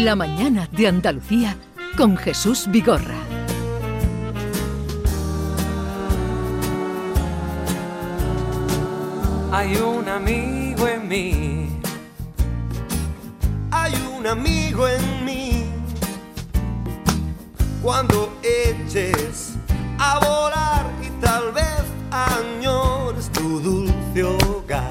La mañana de Andalucía con Jesús Vigorra. Hay un amigo en mí. Hay un amigo en mí. Cuando eches a volar y tal vez añores tu dulce hogar.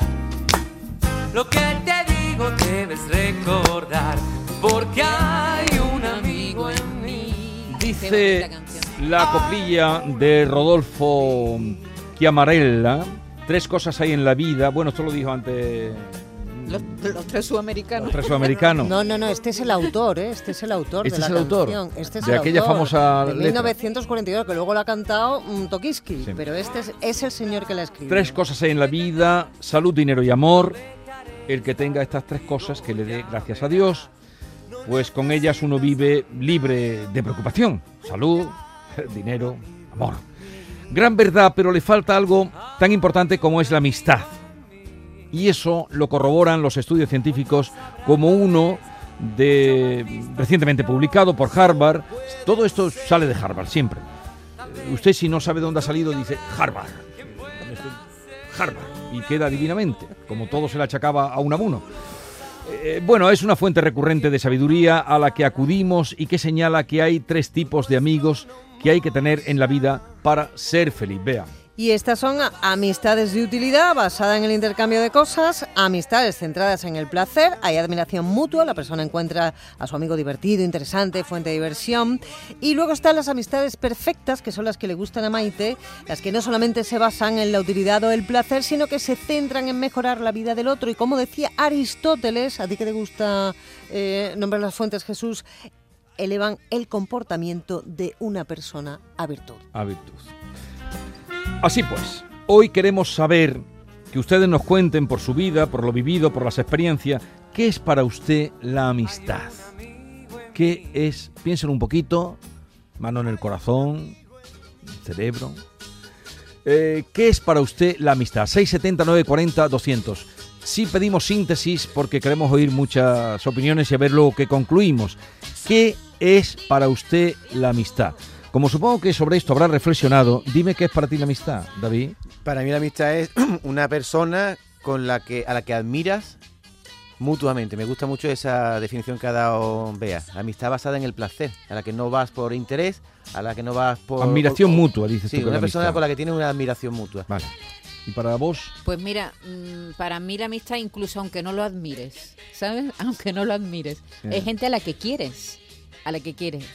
Lo que te digo debes recordar, porque hay un amigo en mí. Dice la coplilla de Rodolfo Chiamarella. Tres cosas hay en la vida. Bueno, esto lo dijo antes Los, los tres sudamericanos. los tres sudamericanos. No, no, no, este es el autor, ¿eh? Este es el autor Este de la es el autor canción. Este es de el aquella autor, famosa De letra. 1942, que luego lo ha cantado mm, Tokiski, Sí. pero este es, es el señor que la escribió. Tres cosas hay en la vida, salud, dinero y amor. El que tenga estas tres cosas, que le dé gracias a Dios, pues con ellas uno vive libre de preocupación. Salud, dinero, amor. Gran verdad, pero le falta algo tan importante como es la amistad. Y eso lo corroboran los estudios científicos como uno de recientemente publicado por Harvard. Todo esto sale de Harvard siempre. Usted si no sabe dónde ha salido dice Harvard. Harvard y queda divinamente, como todo se le achacaba a un amuno. Eh, bueno, es una fuente recurrente de sabiduría a la que acudimos y que señala que hay tres tipos de amigos que hay que tener en la vida para ser feliz. Vea. Y estas son amistades de utilidad basada en el intercambio de cosas, amistades centradas en el placer, hay admiración mutua, la persona encuentra a su amigo divertido, interesante, fuente de diversión. Y luego están las amistades perfectas, que son las que le gustan a Maite, las que no solamente se basan en la utilidad o el placer, sino que se centran en mejorar la vida del otro. Y como decía Aristóteles, a ti que te gusta eh, nombrar las fuentes, Jesús, elevan el comportamiento de una persona a virtud. A virtud. Así pues, hoy queremos saber que ustedes nos cuenten por su vida, por lo vivido, por las experiencias, ¿qué es para usted la amistad? ¿Qué es? Piénsenlo un poquito, mano en el corazón, cerebro. Eh, ¿Qué es para usted la amistad? 670 940 200. Sí pedimos síntesis porque queremos oír muchas opiniones y a ver luego que concluimos. ¿Qué es para usted la amistad? Como supongo que sobre esto habrá reflexionado, dime qué es para ti la amistad, David. Para mí la amistad es una persona con la que a la que admiras mutuamente. Me gusta mucho esa definición que ha dado Bea. La amistad basada en el placer, a la que no vas por interés, a la que no vas por Admiración mutua, dices Sí, tú una la persona amistad. con la que tienes una admiración mutua. Vale. ¿Y para vos? Pues mira, mm, para mí la amistad, incluso aunque no lo admires, ¿sabes? Aunque no lo admires, Bien. es gente a la que quieres, a la que quieres,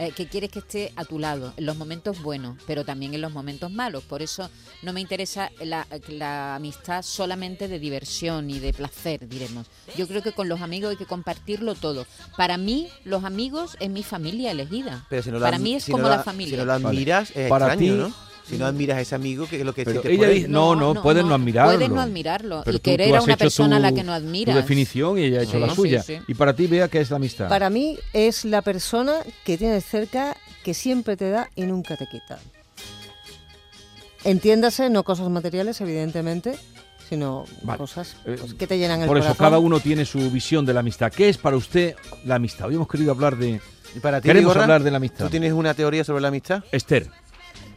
eh, que quieres que esté a tu lado en los momentos buenos, pero también en los momentos malos. Por eso no me interesa la, la amistad solamente de diversión y de placer, diremos. Yo creo que con los amigos hay que compartirlo todo. Para mí, los amigos es mi familia elegida. Pero si no para mí es si como no la la- familia. Si no lo admiras, es Para extraño, ti- ¿no? Si no admiras a ese amigo, que es lo que Pero sí te ella puede- dice, no, no, puedes no admirarlo. Puedes no admirarlo. Pero y tú- querer tú a una hecho persona a la que no admiras. Tu definición y ella ha hecho Sí, la sí, suya. sí. Y para ti, vea qué es la amistad. Para mí es la persona que tienes cerca que siempre te da y nunca te quita. Entiéndase, no cosas materiales, evidentemente, sino Vale. cosas Eh, pues, que te llenan el Por eso, corazón. cada uno tiene su visión de la amistad. ¿Qué es para usted la amistad? Hoy hemos querido hablar de... ¿Y para ti, Queremos Vigorra? hablar de la amistad. ¿Tú tienes una teoría sobre la amistad? Esther.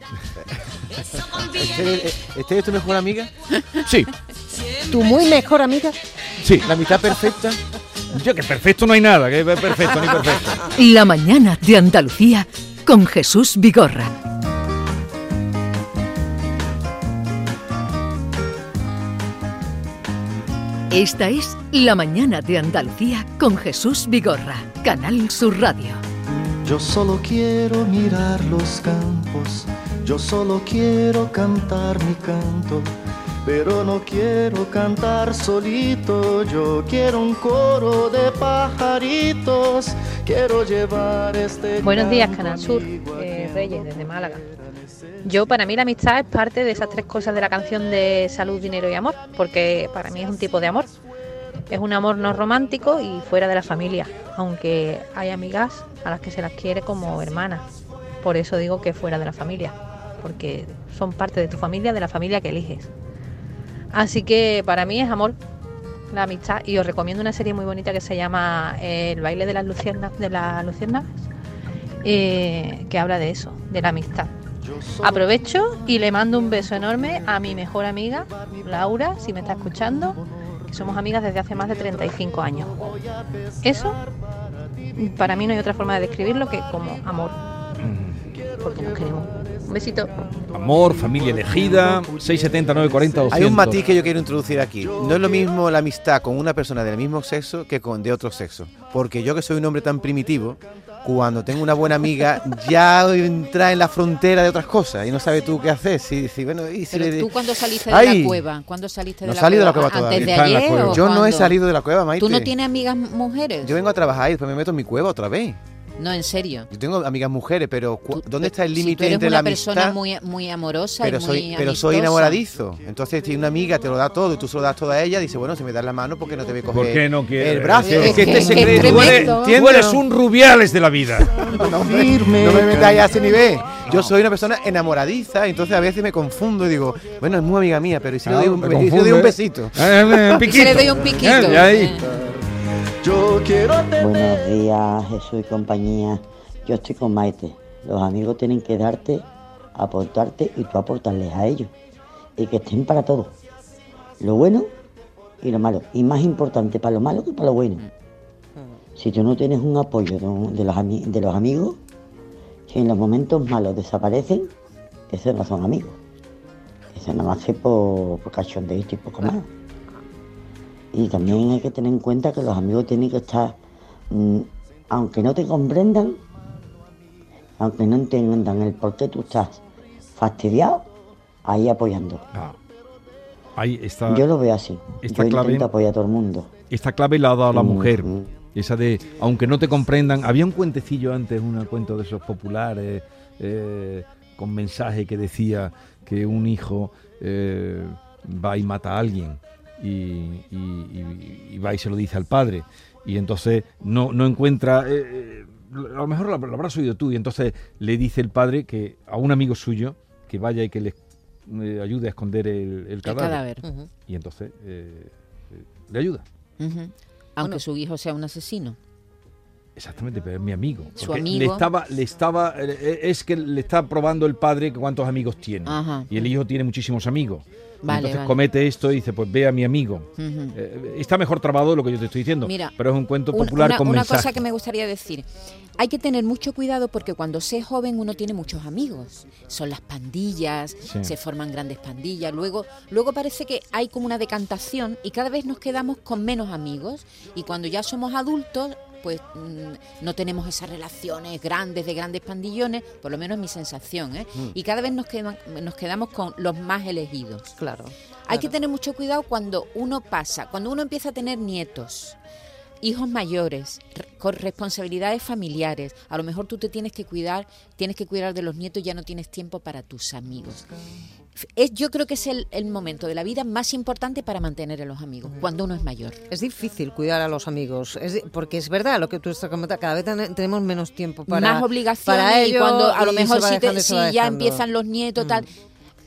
¿Esther, ¿Esther es tu mejor amiga? Sí, ¿Tu muy mejor amiga? sí. ¿La amistad perfecta? Yo que perfecto no hay nada, que perfecto ni perfecto. La mañana de Andalucía con Jesús Vigorra. Esta es La mañana de Andalucía con Jesús Vigorra, Canal Sur Radio. Yo solo quiero mirar los campos, yo solo quiero cantar mi canto, pero no quiero cantar solito, yo quiero un coro de pajaritos, quiero llevar este... Buenos días, Canal Sur, eh, Reyes, desde Málaga. Yo, para mí, la amistad es parte de esas tres cosas de la canción de salud, dinero y amor, porque para mí es un tipo de amor. Es un amor no romántico y fuera de la familia, aunque hay amigas a las que se las quiere como hermanas. Por eso digo que fuera de la familia, porque son parte de tu familia, de la familia que eliges. Así que para mí es amor. la amistad y os recomiendo una serie muy bonita que se llama eh, El baile de las luciernas, de las luciérnagas, eh, que habla de eso, de la amistad. Aprovecho y le mando un beso enorme a mi mejor amiga, Laura, si me está escuchando, que somos amigas desde hace más de 35 años. Eso, para mí no hay otra forma de describirlo que como amor, porque nos queremos. Un besito. Amor, familia elegida, 670 940 200. Hay un matiz que yo quiero introducir aquí. No es lo mismo la amistad con una persona del mismo sexo que con de otro sexo. Porque yo que soy un hombre tan primitivo, cuando tengo una buena amiga, ya entra en la frontera de otras cosas y no sabe tú qué hacer. Si, si, bueno, y si Pero le- tú cuando saliste de Ay, la cueva, ¿cuándo saliste de No la de cueva? cueva ¿Antes todavía. de ayer Yo no he salido de la cueva, Maite. ¿Tú no tienes amigas mujeres? Yo vengo a trabajar y después me meto en mi cueva otra vez. No, en serio. Yo tengo amigas mujeres, pero Tú- ¿dónde está el si tú límite eres entre una la persona amistad? muy, muy amorosa pero y muy soy, pero soy enamoradizo. Entonces, si una amiga te lo da todo y tú se lo das todo a ella, dice, bueno, si me das la mano, ¿por qué no te voy a coger ¿Por qué no quieres? el brazo? Es que Es este que- secreto, es tú eres, tremendo. tú eres un rubiales de la vida. No, hombre, no me metáis a ese nivel. Yo soy una persona enamoradiza, entonces a veces me confundo y digo, bueno, es muy amiga mía, pero ¿y si le doy un, Me y si le doy confunde. un besito? Eh, eh, un Si piquito. le doy un piquito. Eh, y ahí. Yo quiero tener Buenos días, Jesús y compañía. Yo estoy con Maite. Los amigos tienen que darte, aportarte y tú aportarles a ellos. Y que estén para todo. Lo bueno y lo malo. Y más importante para lo malo que para lo bueno. Si tú no tienes un apoyo de, de los, ami- de los amigos, si en los momentos malos desaparecen, esos no son amigos. Eso nada más que por, por y poco más. Y también hay que tener en cuenta que los amigos tienen que estar, mm, aunque no te comprendan, aunque no entiendan el por qué tú estás fastidiado, ahí apoyando. Ah, ahí está. Yo lo veo así. esta Yo clave- intento apoyar a todo el mundo. Esta clave la ha dado la Mm, mujer. mm. Esa de, aunque no te comprendan, había un cuentecillo antes, un cuento de esos populares, eh, con mensaje que decía que un hijo eh, va y mata a alguien y, y- y- y va y se lo dice al padre. Y entonces no, no encuentra, eh, eh, a lo mejor lo, lo habrás oído tú, y entonces le dice el padre que a un amigo suyo que vaya y que le eh, ayude a esconder el, el El cadáver. Y entonces eh, le ayuda. Aunque Bueno. su hijo sea un asesino. Exactamente, pero es mi amigo. Su Porque amigo. Le estaba, le estaba, eh, es que le está probando el padre cuántos amigos tiene. Ajá. Y el hijo tiene muchísimos amigos. Vale, entonces vale. comete esto y dice, pues ve a mi amigo. Eh, está mejor trabado de lo que yo te estoy diciendo. Mira, pero es un cuento popular una, con una mensaje. cosa que me gustaría decir. Hay que tener mucho cuidado porque cuando se es joven uno tiene muchos amigos. Son las pandillas, Sí. se forman grandes pandillas. Luego, luego parece que hay como una decantación y cada vez nos quedamos con menos amigos. Y cuando ya somos adultos, pues mm, no tenemos esas relaciones grandes de grandes pandillones, por lo menos es mi sensación. ¿eh? Mm. Y cada vez nos, quedan- nos quedamos con los más elegidos. Claro. Hay que tener mucho cuidado cuando uno pasa, cuando uno empieza a tener nietos, hijos mayores, re- con responsabilidades familiares. A lo mejor tú te tienes que cuidar, tienes que cuidar de los nietos y ya no tienes tiempo para tus amigos. Es, yo creo que es el, el momento de la vida más importante para mantener a los amigos, cuando uno es mayor. Es difícil cuidar a los amigos, es porque es verdad lo que tú estás comentando, cada vez ten- tenemos menos tiempo para más obligaciones para y ello, cuando a lo mejor si, te- dejando, si ya. Mm. empiezan los nietos tal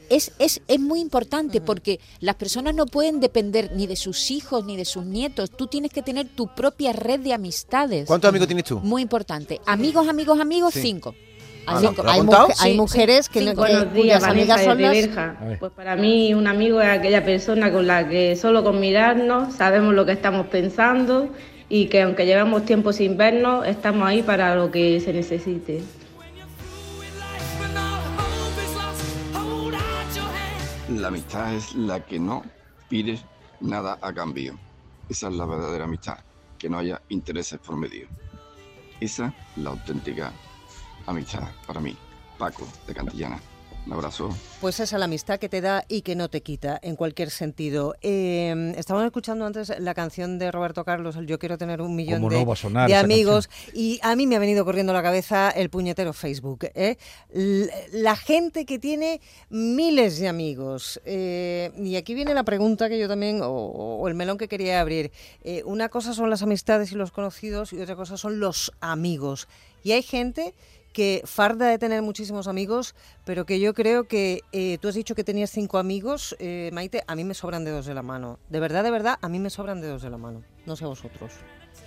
es, es, es muy importante porque las personas no pueden depender ni de sus hijos ni de sus nietos. Tú tienes que tener tu propia red de amistades. ¿Cuántos amigos tienes tú? Muy importante. Amigos, amigos, amigos, Sí. cinco. Ah, Cinco. ¿lo has hay, hay Sí, mujeres que, sí. no- que- Buenos días, amigas son las... Pues para mí un amigo es aquella persona con la que solo con mirarnos sabemos lo que estamos pensando y que aunque llevamos tiempo sin vernos, estamos ahí para lo que se necesite. La amistad es la que no pides nada a cambio. Esa es la verdadera amistad, que no haya intereses por medio. Esa es la auténtica amistad para mí. Paco, de Cantillana. Un abrazo. Pues esa es la amistad que te da y que no te quita en cualquier sentido. Eh, estábamos escuchando antes la canción de Roberto Carlos, el Yo quiero tener un millón ¿Cómo de, no de amigos y a mí me ha venido corriendo a la cabeza el puñetero Facebook. ¿eh? La gente que tiene miles de amigos. Eh, y aquí viene la pregunta que yo también, o, o el melón que quería abrir. Eh, una cosa son las amistades y los conocidos y otra cosa son los amigos. Y hay gente que farda de tener muchísimos amigos, pero que yo creo que eh, tú has dicho que tenías cinco amigos, eh, Maite, a mí me sobran dedos de la mano. De verdad, de verdad, a mí me sobran dedos de la mano. No sé vosotros.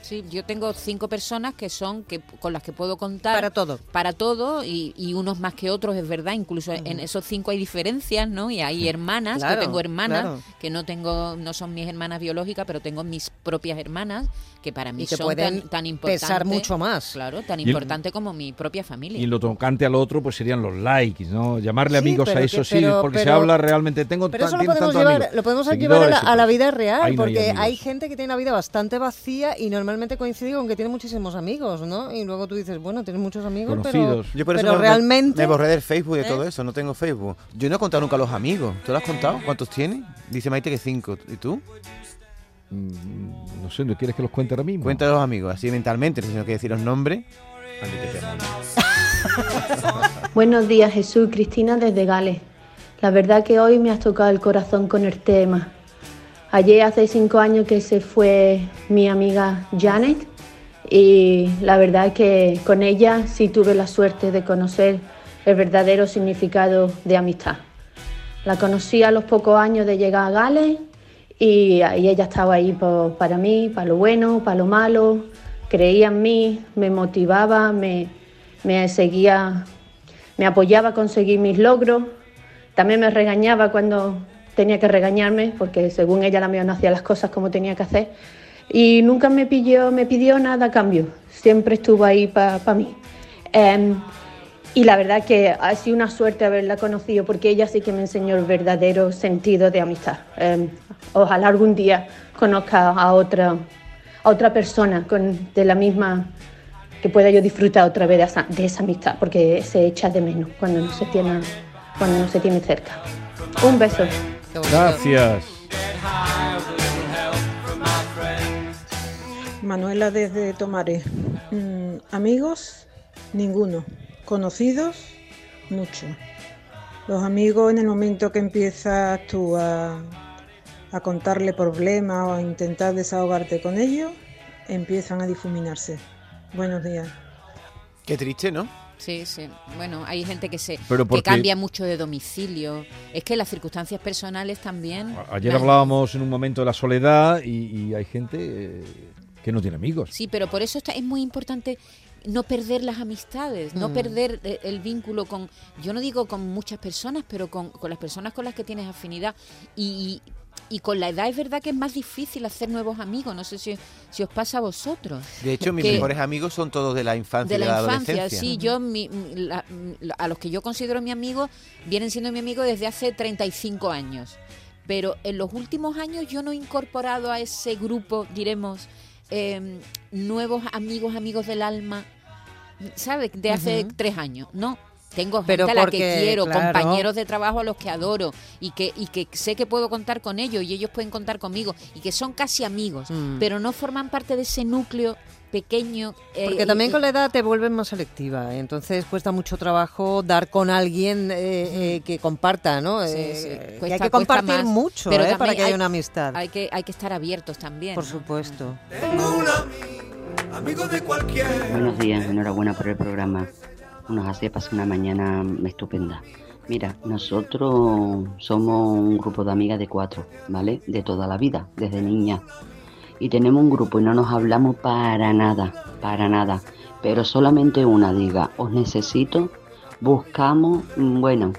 Sí, yo tengo cinco personas que son que con las que puedo contar Para todo. para todo y, y unos más que otros es verdad incluso en esos cinco hay diferencias no y hay hermanas Claro, yo tengo hermanas claro. que no tengo no son mis hermanas biológicas pero tengo mis propias hermanas que para mí Y que son pueden tan, tan importantes pesar mucho más. claro tan el- importante como mi propia familia Y lo tocante al otro, pues serían los likes, ¿no? Llamarle Sí, amigos a que- eso sí, pero- porque se habla realmente. Tengo Pero eso lo podemos llevar, lo podemos llevar a la, a vida real, Ahí no hay porque hay gente que tiene una vida bastante vacía y normalmente coincide con que tiene muchísimos amigos, ¿no? Y luego tú dices, bueno, tienes muchos amigos, pero, Yo por eso pero me- realmente... me borré del Facebook y de ¿Eh? todo eso, no tengo Facebook. Yo no he contado nunca a los amigos. ¿Tú lo has contado? ¿Cuántos tienes? Dice Maite que cinco. ¿Y tú? Mm, No sé, ¿no quieres que los cuente ahora mismo? Cuenta a los amigos, así mentalmente, si no que decir los nombres. Buenos días Jesús y Cristina desde Gales. La verdad que hoy me has tocado el corazón con el tema. Ayer hace cinco años que se fue mi amiga Janet y la verdad que con ella sí tuve la suerte de conocer el verdadero significado de amistad. La conocí a los pocos años de llegar a Gales y, y ella estaba ahí para mí, para lo bueno, para lo malo, creía en mí, me motivaba, me, me seguía, me apoyaba a conseguir mis logros, también me regañaba cuando tenía que regañarme, porque según ella la mía no hacía las cosas como tenía que hacer, y nunca me pidió, me pidió nada a cambio, siempre estuvo ahí para mí. Em, y la verdad que ha sido una suerte haberla conocido porque ella sí que me enseñó el verdadero sentido de amistad. Eh, ojalá algún día conozca a otra, a otra persona con, de la misma, que pueda yo disfrutar otra vez de esa, de esa amistad, porque se echa de menos cuando no se tiene, cuando no se tiene cerca. Un beso. Gracias. Manuela desde Tomares. Mm, amigos, ninguno. Conocidos, mucho. Los amigos en el momento que empiezas tú a, a contarle problemas o a intentar desahogarte con ellos, empiezan a difuminarse. Buenos días. Qué triste, ¿no? Sí, sí. Bueno, hay gente que se Pero que cambia mucho de domicilio. Es que las circunstancias personales también. Ayer hablábamos en un momento de la soledad y, y hay gente eh, que no tiene amigos. Sí, pero por eso está, es muy importante no perder las amistades, no Mm. perder eh, el vínculo con, yo no digo con muchas personas, pero con, con las personas con las que tienes afinidad. Y, y con la edad es verdad que es más difícil hacer nuevos amigos. No sé si, si os pasa a vosotros. De hecho, mis Que- mejores amigos son todos de la infancia de y de la la, infancia, adolescencia. sí, yo mi- la- la- a los que yo considero mi amigo vienen siendo mi amigo desde hace 35 años. Pero en los últimos años yo no he incorporado a ese grupo, diremos, eh, nuevos amigos, amigos del alma, ¿sabes? De hace tres años, ¿no? Tengo gente Pero a la porque, que quiero, claro. compañeros de trabajo a los que adoro y que, y que sé que puedo contar con ellos y ellos pueden contar conmigo y que son casi amigos, Mm. pero no forman parte de ese núcleo pequeño. eh, Porque también con la edad te vuelves más selectiva, entonces cuesta mucho trabajo dar con alguien eh, eh, que comparta, ¿no? Sí, Eh, sí. que hay que compartir más, mucho pero eh, para que haya hay- una amistad. Hay que, hay que estar abiertos también. Por ¿no? supuesto. Amigo de cualquiera. Buenos días, enhorabuena por el programa. Nos hace pasar una mañana estupenda. Mira, nosotros somos un grupo de amigas de cuatro, ¿vale? De toda la vida, desde niña. Y tenemos un grupo y no nos hablamos para nada, para nada. Pero solamente una diga, os necesito, buscamos, mm, bueno,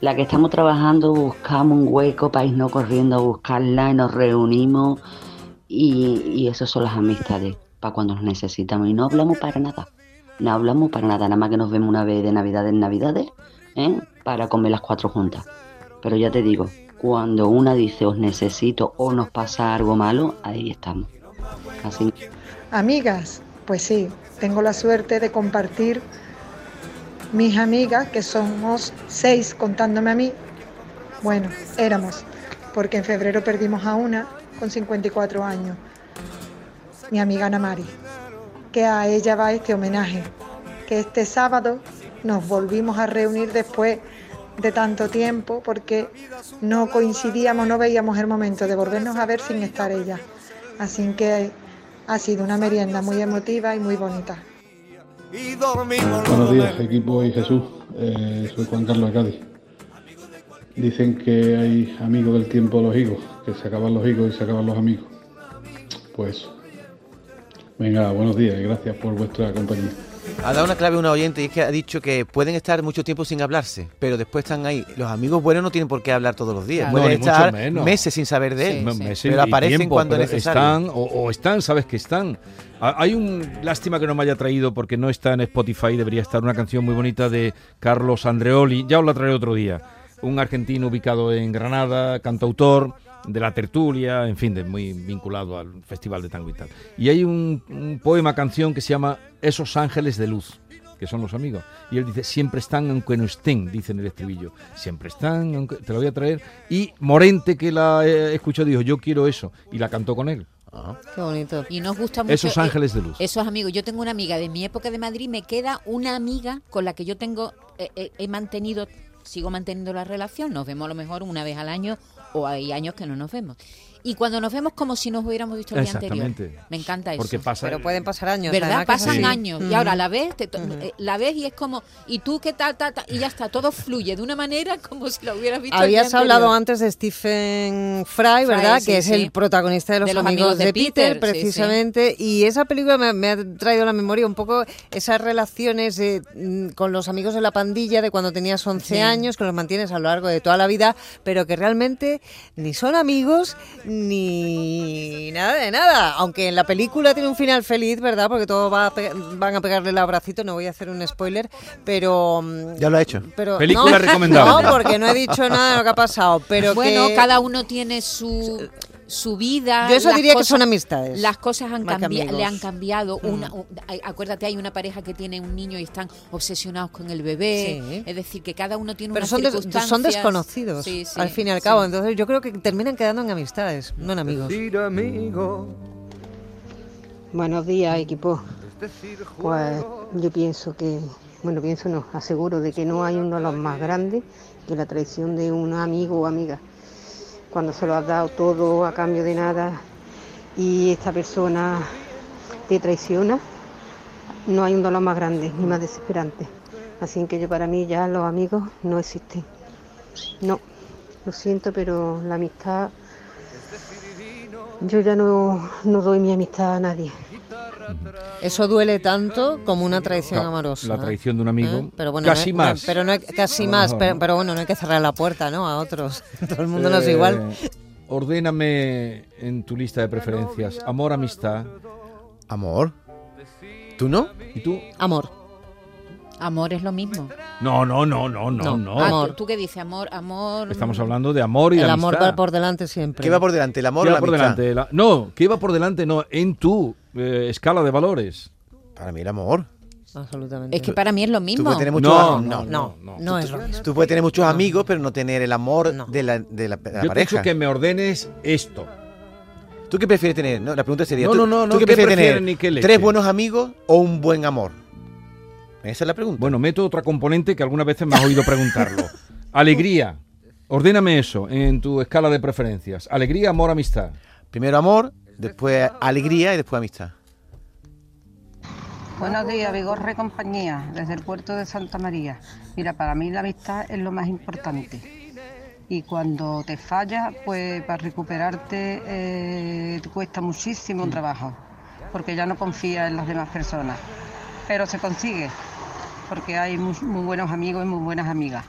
la que estamos trabajando, buscamos un hueco para irnos corriendo a buscarla y nos reunimos. Y, y eso son las amistades, para cuando nos necesitamos. Y no hablamos para nada. No hablamos para nada, nada más que nos vemos una vez de Navidad en Navidades, ¿eh? para comer las cuatro juntas. Pero ya te digo, cuando una dice os necesito o nos pasa algo malo, ahí estamos. Así. Amigas, pues sí, tengo la suerte de compartir mis amigas, que somos seis contándome a mí. Bueno, éramos, porque en febrero perdimos a una con 54 años, mi amiga Ana Mari, que a ella va este homenaje, que este sábado nos volvimos a reunir después de tanto tiempo porque no coincidíamos, no veíamos el momento de volvernos a ver sin estar ella. Así que ha sido una merienda muy emotiva y muy bonita. Buenos días, equipo y Jesús. Eh, soy Juan Carlos de. Dicen que hay amigos del tiempo de los higos, que se acaban los higos y se acaban los amigos. Pues, venga, buenos días y gracias por vuestra compañía. Ha dado una clave a una oyente y es que ha dicho que pueden estar mucho tiempo sin hablarse, pero después están ahí. Los amigos buenos no tienen por qué hablar todos los días. Claro. Pueden No, estar meses sin saber de él. Me- meses pero aparecen tiempo, cuando pero es necesario. Están, o, o están, sabes que están. Ha- Hay un lástima que no me haya traído porque no está en Spotify, debería estar una canción muy bonita de Carlos Andreoli, ya os la traeré otro día. Un argentino ubicado en Granada, cantautor de la tertulia, en fin, de, muy vinculado al Festival de Tango y tal. Y hay un, un poema, canción que se llama Esos ángeles de luz que son los amigos. Y él dice, siempre están aunque no estén, dice en el estribillo. Siempre están, aunque... te lo voy a traer. Y Morente, que la eh, escuchó, dijo, yo quiero eso. Y la cantó con él. Qué bonito. Y nos gusta mucho. Esos eh, ángeles de luz. Esos amigos. Yo tengo una amiga de mi época de Madrid, me queda una amiga con la que yo tengo, eh, eh, he mantenido, sigo manteniendo la relación. Nos vemos a lo mejor una vez al año o hay años que no nos vemos. Y cuando nos vemos como si nos hubiéramos visto el día anterior. Exactamente. Me encanta eso. Porque pasa- Pero pueden pasar años. ¿Verdad? Pasan años. Y ahora la ves, te to- eh, la ves y es como, ¿y tú qué tal, tal, tal? Y ya está, todo fluye de una manera como si lo hubieras visto el día Habías hablado anterior. antes de Stephen Fry, ¿verdad? sí, que es sí. el protagonista de Los, amigos, de, Peter, sí, sí. precisamente. Y esa película me, me ha traído a la memoria un poco esas relaciones de, mm, con los amigos de la pandilla de cuando tenías 11 Sí. años, que los mantienes a lo largo de toda la vida, pero que realmente ni son amigos ni nada de nada. Aunque en la película tiene un final feliz, ¿verdad? Porque todos va van a pegarle el abracito, no voy a hacer un spoiler, pero... mm, Ya lo ha hecho. pero Película no, recomendable. No, porque no he dicho nada de lo que ha pasado, pero bueno, que- cada uno tiene su su vida. Yo eso las diría que cosas- son amistades, Las cosas han cambiado, le han cambiado. Mm. Una, acuérdate, hay una pareja que tiene un niño y están obsesionados con el bebé. Sí. Es decir, que cada uno tiene pero unas son, des- circunstancias. son desconocidos, Sí, sí, al fin y al sí. cabo. Entonces yo creo que terminan quedando en amistades, no en amigos. Buenos días, equipo. Pues yo pienso que, bueno, pienso no, aseguro de que no hay un dolor más grande que la traición de un amigo o amiga. Cuando se lo has dado todo a cambio de nada y esta persona te traiciona, no hay un dolor más grande ni más desesperante. Así que yo para mí ya los amigos no existen. No, lo siento, pero la amistad, yo ya no, no doy mi amistad a nadie. Eso duele tanto como una traición Claro, amorosa. la traición de un amigo, ¿Eh? Pero bueno, casi no hay- más. pero no hay- casi más, pero, no. pero bueno, no hay que cerrar la puerta, ¿no? A otros. Todo el mundo no es igual. Eh, Ordéname en tu lista de preferencias. Amor, amistad. Amor. ¿Tú no? ¿Y tú? Amor. Amor es lo mismo. No, no, no, no, no, no. Ah, ¿tú, tú qué dices? Amor, amor. Estamos hablando de amor y de El amor va por delante siempre. ¿Qué va por delante, el amor ¿Qué o va la por amistad? delante? La- no, ¿qué va por delante? No, en tu eh, escala de valores. Para mí el amor. Absolutamente. Es que para mí es lo Tú mismo. puedes tener muchos No, no, no, no. no es tú, lo mismo. tú puedes tener muchos amigos, pero no tener el amor de la, de la- de la Yo te he pareja. dicho que me ordenes esto. ¿Tú qué prefieres tener? No, la pregunta sería, No, ¿tú, no, no, ¿tú no, qué ¿qué prefieres prefieres tener? ni qué leche? ¿Tres buenos amigos o un buen amor? Esa es la pregunta. Bueno, meto otra componente que algunas veces me has oído preguntarlo. Alegría. Ordéname eso en tu escala de preferencias. Alegría, amor, amistad. Primero amor, después alegría y después amistad. Buenos días, Vigorre compañía, desde el puerto de Santa María. Mira, para mí la amistad es lo más importante. Y cuando te falla, pues para recuperarte eh, te cuesta muchísimo trabajo, porque ya no confías en las demás personas. Pero se consigue, porque hay muy, muy buenos amigos y muy buenas amigas.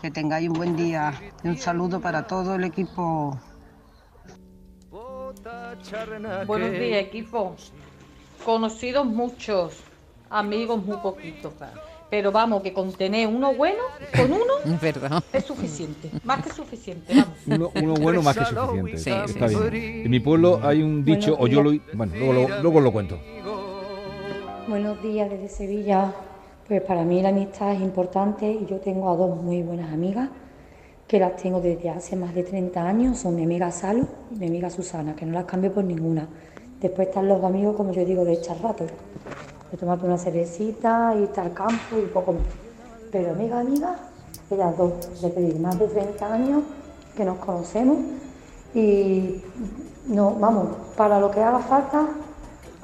Que tengáis un buen día y un saludo para todo el equipo. Buenos días, equipo. Conocidos muchos, amigos muy poquitos. Pero vamos, que con tener uno bueno, con uno Es verdad. es suficiente. Más que suficiente, vamos. Uno, uno bueno más que suficiente. Sí, Está sí, bien. En mi pueblo hay un dicho, o yo lo... Bueno, luego, lo- luego lo cuento. Buenos días desde Sevilla. Pues para mí la amistad es importante y yo tengo a dos muy buenas amigas que las tengo desde hace más de 30 años. Son mi amiga Salo y mi amiga Susana, que no las cambio por ninguna. Después están los amigos, como yo digo, de echar rato. De tomarte una cervecita, irte al campo y poco más. Pero amiga, amiga, ellas dos, de pedir más de 30 años que nos conocemos y no, vamos, para lo que haga falta,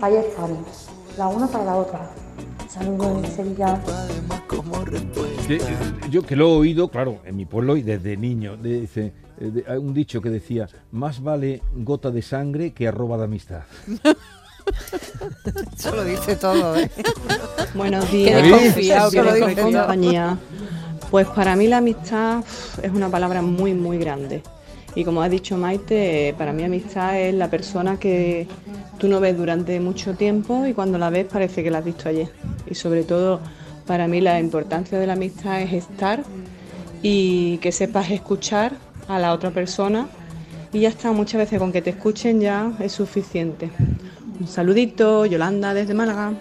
ahí estamos, la una para la otra. Saludos desde Sevilla. Que, eh, yo que lo he oído, claro, en mi pueblo y desde niño, de- dice, eh, de- hay un dicho que decía, más vale gota de sangre que arroba de amistad. Eso lo dice todo, ¿eh? Buenos Qué días, desconfiado Jesús, que de eres. compañía. Pues para mí la amistad es una palabra muy, muy grande. Y como ha dicho Maite, para mí amistad es la persona que tú no ves durante mucho tiempo y cuando la ves parece que la has visto ayer. Y sobre todo, para mí la importancia de la amistad es estar y que sepas escuchar a la otra persona. Y ya está, muchas veces con que te escuchen ya es suficiente. Un saludito, Yolanda desde Málaga.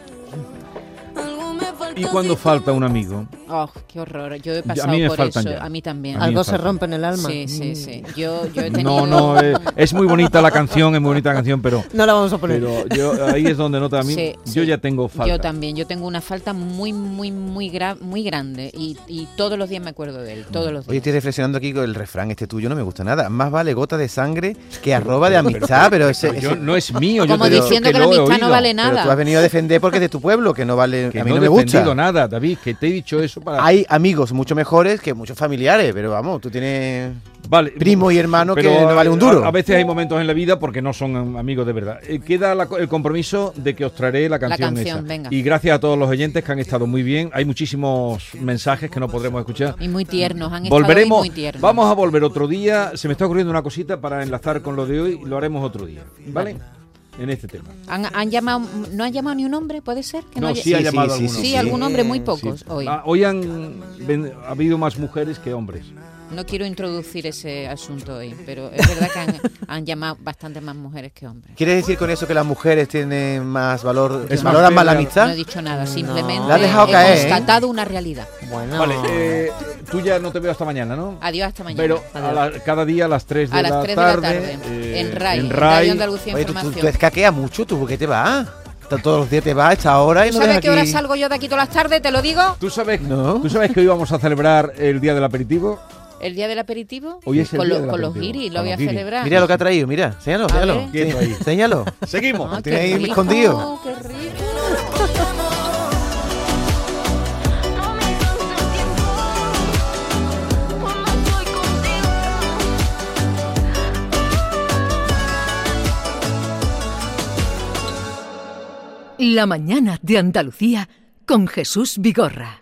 Y cuando falta un amigo, Oh, qué horror. Yo he a pasado mí me por faltan eso. ya. A mí también. A mí me Algo se faltan. rompe en el alma. Sí, sí, sí. Yo, yo he tenido... no, no, eh, es muy bonita la canción, es muy bonita la canción, pero... No la vamos a poner. Pero yo, ahí es donde nota a mí, Sí, yo sí. ya tengo falta. Yo también, yo tengo una falta muy, muy, muy, gra- muy grande y, y todos los días me acuerdo de él, todos los Oye, días. estoy reflexionando aquí con el refrán este tuyo, no me gusta nada. Más vale gota de sangre que arroba de amistad, pero ese, Pero yo- no es mío, yo Como te he dicho diciendo que que la amistad no vale Pero nada. tú has venido a defender porque es de tu pueblo, que no vale, Que a mí no, me gusta. Nada, David, que te he dicho eso para... Hay amigos mucho mejores que muchos familiares, pero vamos, tú tienes Vale, primo y hermano que no vale un duro. A, a veces hay momentos en la vida porque no son amigos de verdad. Eh, queda la el compromiso de que os traeré la canción, canción, esa. venga. Y gracias a todos los oyentes que han estado muy bien. Hay muchísimos mensajes que no podremos escuchar. Y muy tiernos, han Volveremos, hoy muy tiernos. vamos a volver otro día. Se me está ocurriendo una cosita para enlazar con lo de hoy. Lo haremos otro día, ¿vale? En este tema. ¿Han, han llamado, ¿No han llamado ni un hombre, puede ser? Que No, haya- sí ha llamado alguno. Sí, algún hombre, muy pocos Sí. hoy. Ah, hoy han ven- ha habido más mujeres que hombres. No quiero introducir ese asunto hoy, pero es verdad que han, han llamado bastante más mujeres que hombres. ¿Quieres decir con eso que las mujeres tienen más valor, Es valoran más la amistad? No he dicho nada, simplemente La has dejado he caer, ¿eh? constatado una realidad. Bueno. Vale, eh, tú ya no te veo hasta mañana, ¿no? Adiós, hasta mañana. Pero a la- cada día a las 3 de, A las la, 3 de la tarde, tarde, eh, en RAI, en en RAI. Andalucía Oye, tú, tú, escaqueas mucho, ¿tú por qué te vas? Todos los días te vas a esta hora y ¿Tú no sabes qué hora salgo yo de aquí todas las tardes? ¿Te lo digo? ¿Tú sabes, ¿Tú sabes que hoy vamos a celebrar el día del aperitivo? ¿El día del aperitivo? Hoy es el con día lo- del con los guiris, lo voy a guiris. celebrar. Mira lo que ha traído, mira. Quieto ahí. Enséñalo. Seguimos. Ah, Tiene ahí rico, escondido. qué rico. La mañana de Andalucía con Jesús Vigorra.